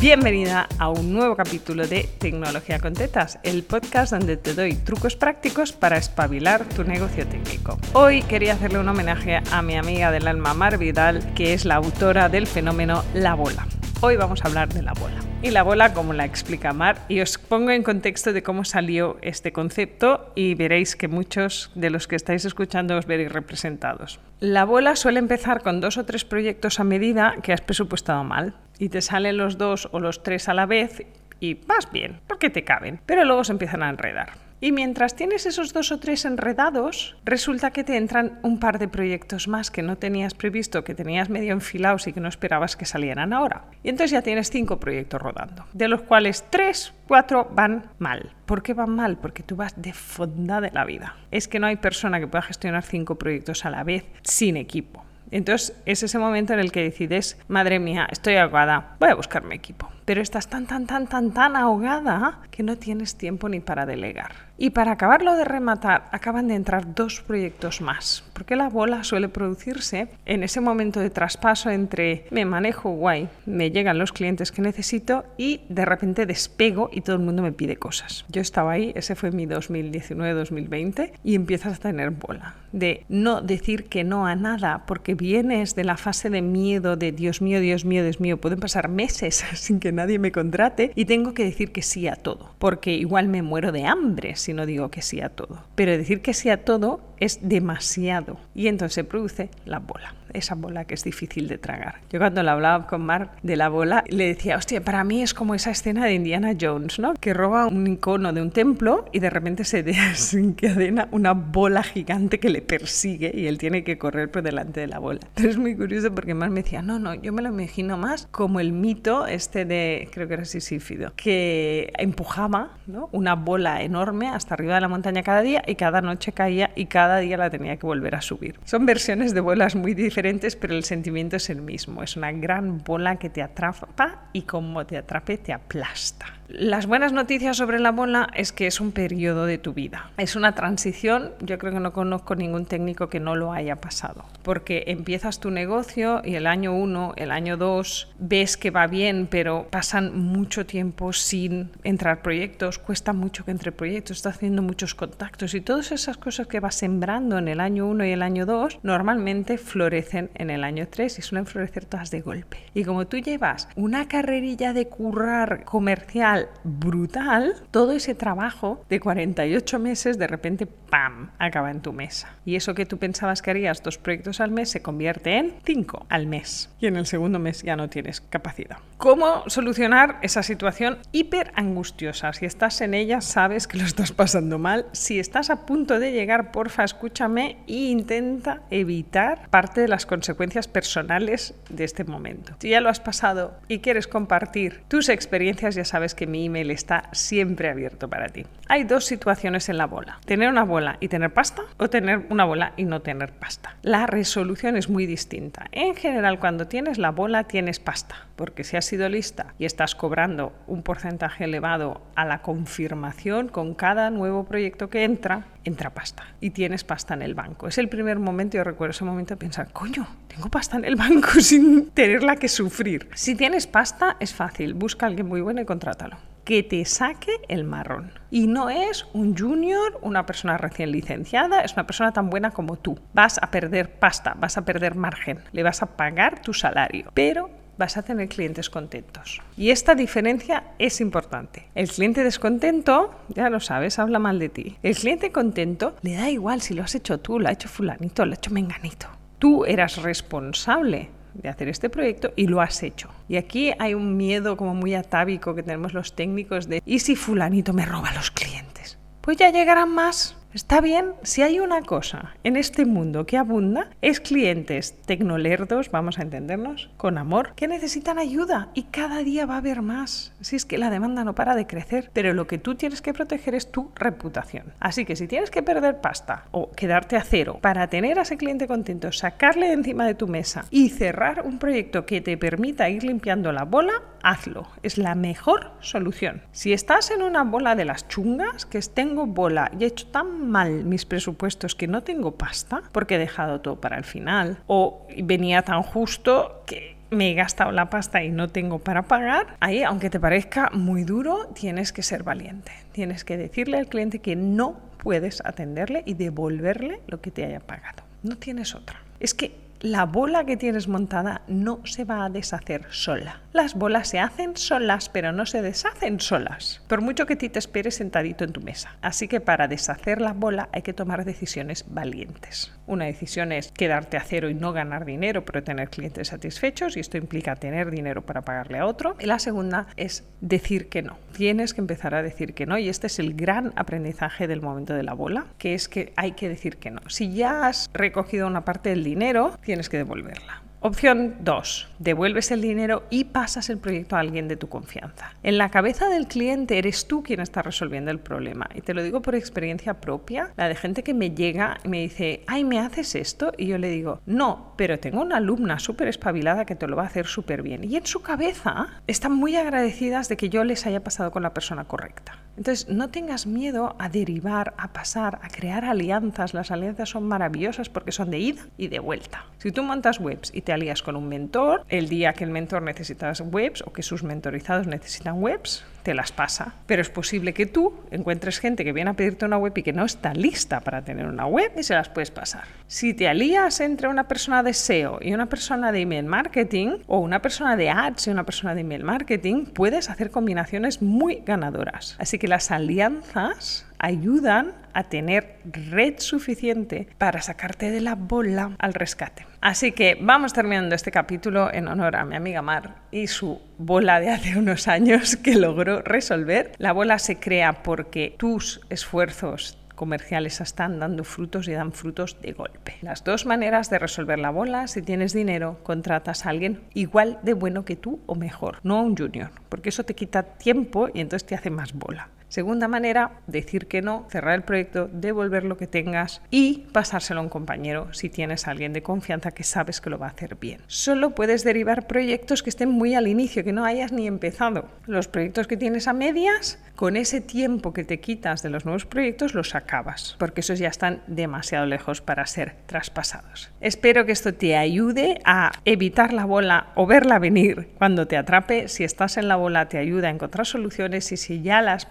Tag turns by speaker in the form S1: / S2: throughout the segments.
S1: Bienvenida a un nuevo capítulo de Tecnología con Tetas, el podcast donde te doy trucos prácticos para espabilar tu negocio técnico. Hoy quería hacerle un homenaje a mi amiga del alma Mar Vidal, que es la autora del fenómeno La Bola. Hoy vamos a hablar de la bola. Y la bola, como la explica Mar, y os pongo en contexto de cómo salió este concepto y veréis que muchos de los que estáis escuchando os veréis representados. La bola suele empezar con dos o tres proyectos a medida que has presupuestado mal y te salen los dos o los tres a la vez y vas bien, porque te caben, pero luego se empiezan a enredar. Y mientras tienes esos dos o tres enredados, resulta que te entran un par de proyectos más que no tenías previsto, que tenías medio enfilados y que no esperabas que salieran ahora. Y entonces ya tienes cinco proyectos rodando, de los cuales tres, cuatro van mal. ¿Por qué van mal? Porque tú vas de fonda de la vida. Es que no hay persona que pueda gestionar cinco proyectos a la vez sin equipo. Entonces es ese momento en el que decides, madre mía, estoy ahogada, voy a buscarme equipo. Pero estás tan, tan, tan, tan, tan ahogada que no tienes tiempo ni para delegar. Y para acabarlo de rematar, acaban de entrar dos proyectos más, porque la bola suele producirse en ese momento de traspaso entre me manejo guay, me llegan los clientes que necesito y de repente despego y todo el mundo me pide cosas. Yo estaba ahí, ese fue mi 2019-2020 y empiezas a tener bola de no decir que no a nada, porque vienes de la fase de miedo, de Dios mío, Dios mío, Dios mío, pueden pasar meses sin que nadie me contrate y tengo que decir que sí a todo, porque igual me muero de hambre si no digo que sí a todo. Pero decir que sí a todo es demasiado y entonces se produce la bola esa bola que es difícil de tragar. Yo cuando le hablaba con Mark de la bola, le decía, hostia, para mí es como esa escena de Indiana Jones, ¿no? Que roba un icono de un templo y de repente se desencadena una bola gigante que le persigue y él tiene que correr por delante de la bola. Pero es muy curioso porque Mark me decía, no, no, yo me lo imagino más como el mito este de, creo que era Sisífido, que empujaba ¿no? una bola enorme hasta arriba de la montaña cada día y cada noche caía y cada día la tenía que volver a subir. Son versiones de bolas muy diferentes pero el sentimiento es el mismo. Es una gran bola que te atrapa y como te atrape te aplasta. Las buenas noticias sobre la bola es que es un periodo de tu vida. Es una transición, yo creo que no conozco ningún técnico que no lo haya pasado, porque empiezas tu negocio y el año 1, el año 2, ves que va bien, pero pasan mucho tiempo sin entrar proyectos, cuesta mucho que entre proyectos, estás haciendo muchos contactos y todas esas cosas que vas sembrando en el año 1 y el año 2 normalmente florecen en el año 3 y suelen florecer todas de golpe. Y como tú llevas una carrerilla de currar comercial, brutal, todo ese trabajo de 48 meses de repente, ¡pam!, acaba en tu mesa. Y eso que tú pensabas que harías dos proyectos al mes se convierte en cinco al mes. Y en el segundo mes ya no tienes capacidad. ¿Cómo solucionar esa situación hiper angustiosa? Si estás en ella, sabes que lo estás pasando mal. Si estás a punto de llegar, porfa, escúchame e intenta evitar parte de las consecuencias personales de este momento. Si ya lo has pasado y quieres compartir tus experiencias, ya sabes que mi email está siempre abierto para ti. Hay dos situaciones en la bola. Tener una bola y tener pasta o tener una bola y no tener pasta. La resolución es muy distinta. En general, cuando tienes la bola, tienes pasta, porque si has sido lista y estás cobrando un porcentaje elevado a la confirmación con cada nuevo proyecto que entra, entra pasta y tienes pasta en el banco. Es el primer momento, yo recuerdo ese momento de pensar, coño, tengo pasta en el banco sin tenerla que sufrir. Si tienes pasta, es fácil, busca a alguien muy bueno y contrátalo que te saque el marrón. Y no es un junior, una persona recién licenciada, es una persona tan buena como tú. Vas a perder pasta, vas a perder margen, le vas a pagar tu salario, pero vas a tener clientes contentos. Y esta diferencia es importante. El cliente descontento, ya lo sabes, habla mal de ti. El cliente contento le da igual si lo has hecho tú, lo ha hecho fulanito, lo ha hecho menganito. Tú eras responsable de hacer este proyecto y lo has hecho. Y aquí hay un miedo como muy atávico que tenemos los técnicos de ¿y si fulanito me roba los clientes? Pues ya llegarán más. Está bien, si hay una cosa en este mundo que abunda, es clientes tecnolerdos, vamos a entendernos, con amor, que necesitan ayuda y cada día va a haber más. Si es que la demanda no para de crecer, pero lo que tú tienes que proteger es tu reputación. Así que si tienes que perder pasta o quedarte a cero para tener a ese cliente contento, sacarle de encima de tu mesa y cerrar un proyecto que te permita ir limpiando la bola, hazlo. Es la mejor solución. Si estás en una bola de las chungas, que es tengo bola y he hecho tan mal mis presupuestos que no tengo pasta porque he dejado todo para el final o venía tan justo que me he gastado la pasta y no tengo para pagar, ahí, aunque te parezca muy duro, tienes que ser valiente. Tienes que decirle al cliente que no puedes atenderle y devolverle lo que te haya pagado. No tienes otra. Es que la bola que tienes montada no se va a deshacer sola. Las bolas se hacen solas, pero no se deshacen solas, por mucho que ti te esperes sentadito en tu mesa. Así que para deshacer la bola hay que tomar decisiones valientes. Una decisión es quedarte a cero y no ganar dinero, pero tener clientes satisfechos, y esto implica tener dinero para pagarle a otro. Y la segunda es decir que no. Tienes que empezar a decir que no, y este es el gran aprendizaje del momento de la bola, que es que hay que decir que no. Si ya has recogido una parte del dinero, tienes que devolverla. Opción 2. Devuelves el dinero y pasas el proyecto a alguien de tu confianza. En la cabeza del cliente eres tú quien está resolviendo el problema. Y te lo digo por experiencia propia, la de gente que me llega y me dice, ay, ¿me haces esto? Y yo le digo, no, pero tengo una alumna súper espabilada que te lo va a hacer súper bien. Y en su cabeza están muy agradecidas de que yo les haya pasado con la persona correcta. Entonces, no tengas miedo a derivar, a pasar, a crear alianzas. Las alianzas son maravillosas porque son de ida y de vuelta. Si tú montas webs y te alías con un mentor, el día que el mentor necesita webs o que sus mentorizados necesitan webs, te las pasa. Pero es posible que tú encuentres gente que viene a pedirte una web y que no está lista para tener una web y se las puedes pasar. Si te alías entre una persona de SEO y una persona de email marketing o una persona de ads y una persona de email marketing, puedes hacer combinaciones muy ganadoras. Así que las alianzas ayudan a tener red suficiente para sacarte de la bola al rescate. Así que vamos terminando este capítulo en honor a mi amiga Mar y su bola de hace unos años que logró resolver. La bola se crea porque tus esfuerzos comerciales están dando frutos y dan frutos de golpe. Las dos maneras de resolver la bola, si tienes dinero, contratas a alguien igual de bueno que tú o mejor, no a un junior, porque eso te quita tiempo y entonces te hace más bola. Segunda manera, decir que no, cerrar el proyecto, devolver lo que tengas y pasárselo a un compañero si tienes a alguien de confianza que sabes que lo va a hacer bien. Solo puedes derivar proyectos que estén muy al inicio, que no hayas ni empezado. Los proyectos que tienes a medias, con ese tiempo que te quitas de los nuevos proyectos, los acabas, porque esos ya están demasiado lejos para ser traspasados. Espero que esto te ayude a evitar la bola o verla venir cuando te atrape. Si estás en la bola, te ayuda a encontrar soluciones y si ya la has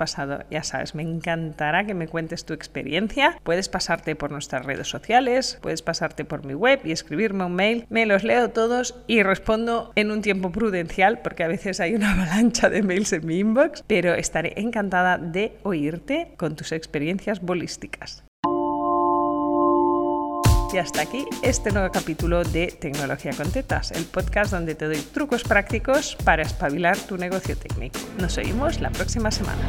S1: ya sabes, me encantará que me cuentes tu experiencia. Puedes pasarte por nuestras redes sociales, puedes pasarte por mi web y escribirme un mail. Me los leo todos y respondo en un tiempo prudencial porque a veces hay una avalancha de mails en mi inbox, pero estaré encantada de oírte con tus experiencias bolísticas. Y hasta aquí este nuevo capítulo de Tecnología con Tetas, el podcast donde te doy trucos prácticos para espabilar tu negocio técnico. Nos oímos la próxima semana.